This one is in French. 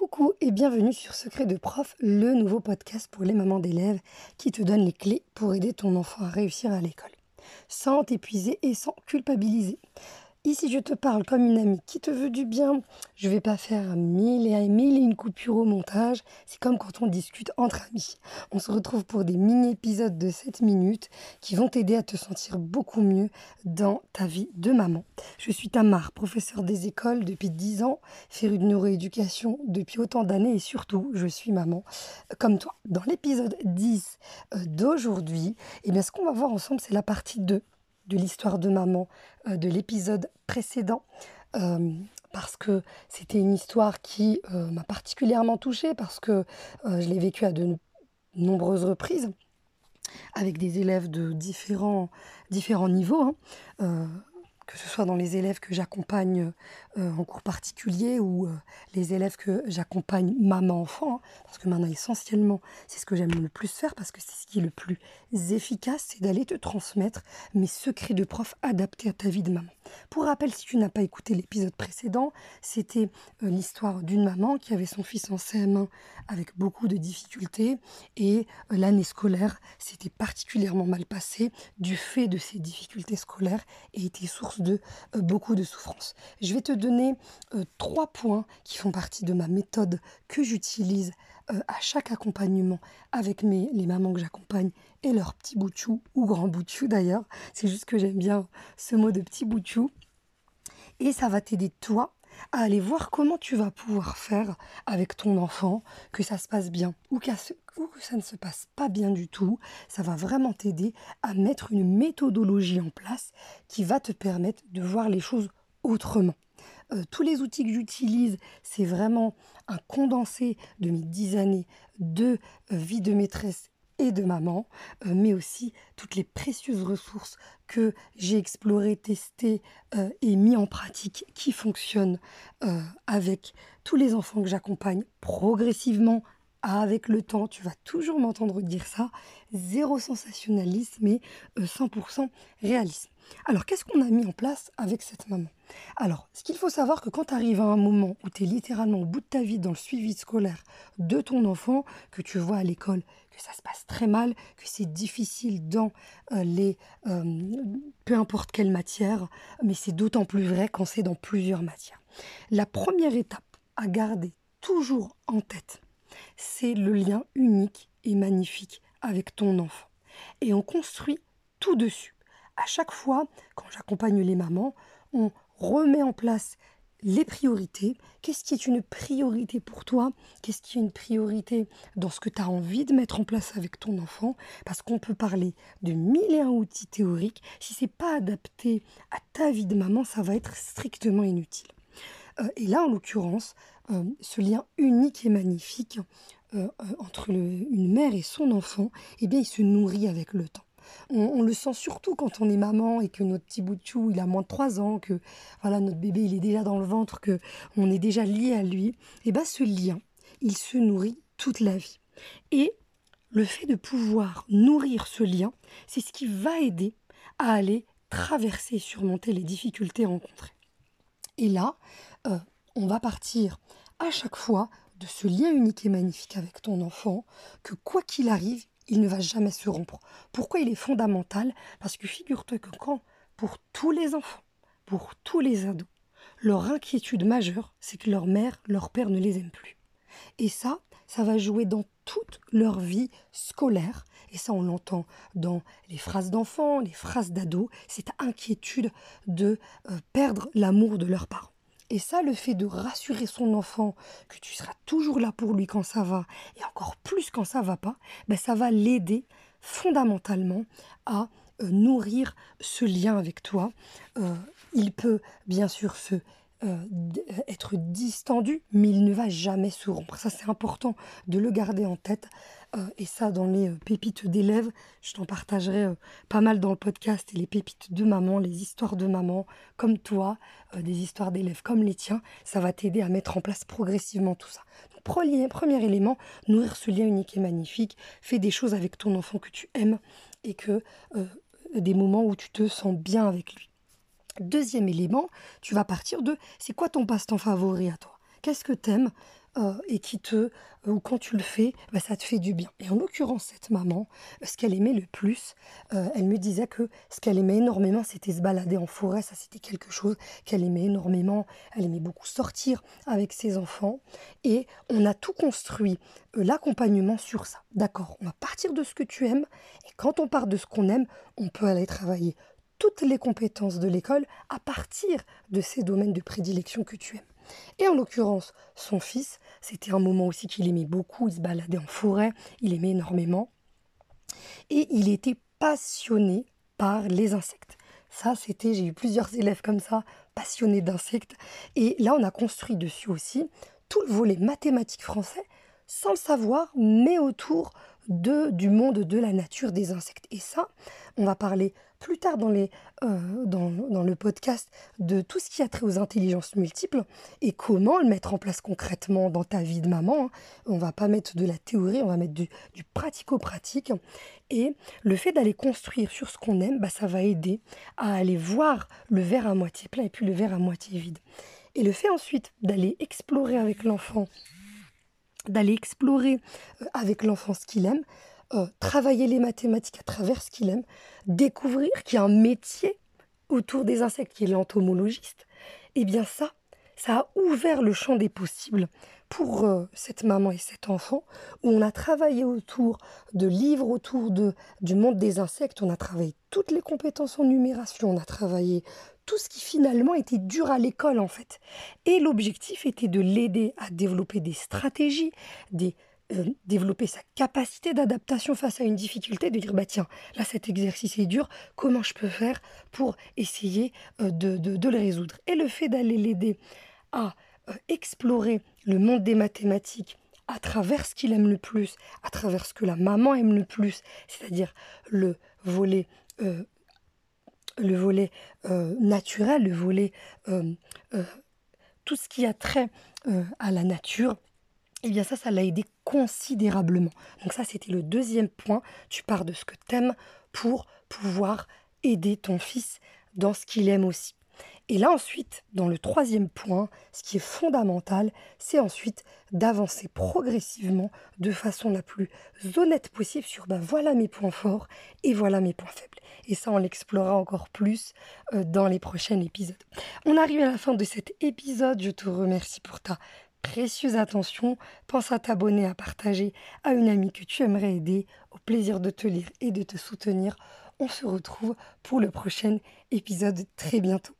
Coucou et bienvenue sur Secret de Prof, le nouveau podcast pour les mamans d'élèves qui te donne les clés pour aider ton enfant à réussir à l'école, sans t'épuiser et sans culpabiliser. Ici, je te parle comme une amie qui te veut du bien. Je vais pas faire mille et mille et une coupure au montage. C'est comme quand on discute entre amis. On se retrouve pour des mini-épisodes de 7 minutes qui vont t'aider à te sentir beaucoup mieux dans ta vie de maman. Je suis Tamar, professeure des écoles depuis 10 ans, férue de neuroéducation depuis autant d'années et surtout, je suis maman comme toi. Dans l'épisode 10 euh, d'aujourd'hui, eh ce qu'on va voir ensemble, c'est la partie 2 de l'histoire de maman euh, de l'épisode précédent. Euh, parce que c'était une histoire qui euh, m'a particulièrement touchée, parce que je l'ai vécue à de nombreuses reprises, avec des élèves de différents, différents niveaux. Hein que ce soit dans les élèves que j'accompagne euh, en cours particulier ou euh, les élèves que j'accompagne maman-enfant, parce que maintenant essentiellement c'est ce que j'aime le plus faire, parce que c'est ce qui est le plus efficace, c'est d'aller te transmettre mes secrets de prof adaptés à ta vie de maman. Pour rappel, si tu n'as pas écouté l'épisode précédent, c'était euh, l'histoire d'une maman qui avait son fils en CM1 avec beaucoup de difficultés et l'année scolaire s'était particulièrement mal passée du fait de ces difficultés scolaires et était source de euh, beaucoup de souffrance. Je vais te donner euh, trois points qui font partie de ma méthode que j'utilise euh, à chaque accompagnement avec mes, les mamans que j'accompagne et leurs petits boutchou ou grands boutchou d'ailleurs. C'est juste que j'aime bien ce mot de petit boutchou. Et ça va t'aider toi à aller voir comment tu vas pouvoir faire avec ton enfant, que ça se passe bien ou, que ça ne se passe pas bien du tout. Ça va vraiment t'aider à mettre une méthodologie en place qui va te permettre de voir les choses autrement. Euh, tous les outils que j'utilise, c'est vraiment un condensé de mes dix années de euh, vie de maîtresse et de maman, euh, mais aussi toutes les précieuses ressources que j'ai explorées, testées euh, et mis en pratique qui fonctionnent euh, avec tous les enfants que j'accompagne progressivement avec le temps, tu vas toujours m'entendre dire ça, zéro sensationnalisme et 100% réalisme. Alors, qu'est-ce qu'on a mis en place avec cette maman? Alors, ce qu'il faut savoir que quand tu arrives à un moment où tu es littéralement au bout de ta vie dans le suivi scolaire de ton enfant, que tu vois à l'école que ça se passe très mal, que c'est difficile dans euh, les euh, peu importe quelle matière, mais c'est d'autant plus vrai quand c'est dans plusieurs matières. La première étape à garder toujours en tête, c'est le lien unique et magnifique avec ton enfant. Et on construit tout dessus. À chaque fois, quand j'accompagne les mamans, on remet en place les priorités. Qu'est-ce qui est une priorité pour toi? Qu'est-ce qui est une priorité dans ce que tu as envie de mettre en place avec ton enfant? Parce qu'on peut parler de mille et un outils théoriques. Si c'est pas adapté à ta vie de maman, ça va être strictement inutile. Euh, et là, en l'occurrence, euh, ce lien unique et magnifique euh, entre une mère et son enfant, eh bien, il se nourrit avec le temps. On, le sent surtout quand on est maman et que notre petit bout de chou, il a moins de 3 ans, que voilà notre bébé, il est déjà dans le ventre, que on est déjà lié à lui. Et eh bien ce lien, il se nourrit toute la vie. Et le fait de pouvoir nourrir ce lien, c'est ce qui va aider à aller traverser et surmonter les difficultés rencontrées. Et là, euh, on va partir à chaque fois de ce lien unique et magnifique avec ton enfant, que quoi qu'il arrive, il ne va jamais se rompre. Pourquoi il est fondamental? Parce que figure-toi que quand, pour tous les enfants, pour tous les ados, leur inquiétude majeure, c'est que leur mère, leur père ne les aime plus. Et ça, ça va jouer dans toute leur vie scolaire. Et ça, on l'entend dans les phrases d'enfants, les phrases d'ados, cette inquiétude de euh, perdre l'amour de leurs parents. Et ça, le fait de rassurer son enfant que tu seras toujours là pour lui quand ça va, et encore plus quand ça va pas, ben ça va l'aider fondamentalement à euh, nourrir ce lien avec toi. Euh, il peut bien sûr se euh, être distendu, mais il ne va jamais se rompre. Ça, c'est important de le garder en tête. Euh, et ça, dans les euh, pépites d'élèves, je t'en partagerai pas mal dans le podcast. Et les pépites de maman, les histoires de maman, comme toi, des histoires d'élèves comme les tiens, ça va t'aider à mettre en place progressivement tout ça. Premier, premier élément, nourrir ce lien unique et magnifique. Fais des choses avec ton enfant que tu aimes et que des moments où tu te sens bien avec lui. Deuxième élément, tu vas partir de c'est quoi ton passe-temps favori à toi? Qu'est-ce que t'aimes euh, et qui te, ou quand tu le fais, bah, ça te fait du bien. Et en l'occurrence, cette maman, ce qu'elle aimait le plus, euh, elle me disait que ce qu'elle aimait énormément, c'était se balader en forêt. Ça, c'était quelque chose qu'elle aimait énormément. Elle aimait beaucoup sortir avec ses enfants. Et on a tout construit, euh, l'accompagnement sur ça. D'accord, on va partir de ce que tu aimes. Et quand on part de ce qu'on aime, on peut aller travailler toutes les compétences de l'école à partir de ces domaines de prédilection que tu aimes. Et en l'occurrence, son fils, c'était un moment aussi qu'il aimait beaucoup, il se baladait en forêt, il aimait énormément. Et il était passionné par les insectes. Ça, c'était, j'ai eu plusieurs élèves comme ça, passionnés d'insectes. Et là, on a construit dessus aussi tout le volet mathématique français, sans le savoir, mais autour de, du monde de la nature des insectes. Et ça, on va parler plus tard euh, dans, le podcast de tout ce qui a trait aux intelligences multiples et comment le mettre en place concrètement dans ta vie de maman. Hein. On va pas mettre de la théorie, on va mettre du, du pratico-pratique. Et le fait d'aller construire sur ce qu'on aime, bah, ça va aider à aller voir le verre à moitié plein et puis le verre à moitié vide. Et le fait ensuite d'aller explorer avec l'enfant d'aller explorer euh, avec l'enfant ce qu'il aime, euh, travailler les mathématiques à travers ce qu'il aime, découvrir qu'il y a un métier autour des insectes qui est l'entomologiste, et eh bien ça, ça a ouvert le champ des possibles pour euh, cette maman et cet enfant, où on a travaillé autour de livres, autour de, du monde des insectes, on a travaillé toutes les compétences en numération, on a travaillé tout ce qui finalement était dur à l'école en fait. Et l'objectif était de l'aider à développer des stratégies, des euh, développer sa capacité d'adaptation face à une difficulté, de dire bah tiens, là cet exercice est dur, comment je peux faire pour essayer euh, de, le résoudre? Et le fait d'aller l'aider à euh, explorer le monde des mathématiques à travers ce qu'il aime le plus, à travers ce que la maman aime le plus, c'est-à-dire le volet le volet naturel, le volet tout ce qui a trait à la nature, eh bien ça, ça l'a aidé considérablement. Donc ça, c'était le deuxième point. Tu pars de ce que tu aimes pour pouvoir aider ton fils dans ce qu'il aime aussi. Et là ensuite, dans le troisième point, ce qui est fondamental, c'est ensuite d'avancer progressivement de façon la plus honnête possible sur ben voilà mes points forts et voilà mes points faibles. Et ça, on l'explorera encore plus euh, dans les prochains épisodes. On arrive à la fin de cet épisode. Je te remercie pour ta précieuse attention. Pense à t'abonner, à partager à une amie que tu aimerais aider. Au plaisir de te lire et de te soutenir. On se retrouve pour le prochain épisode très bientôt.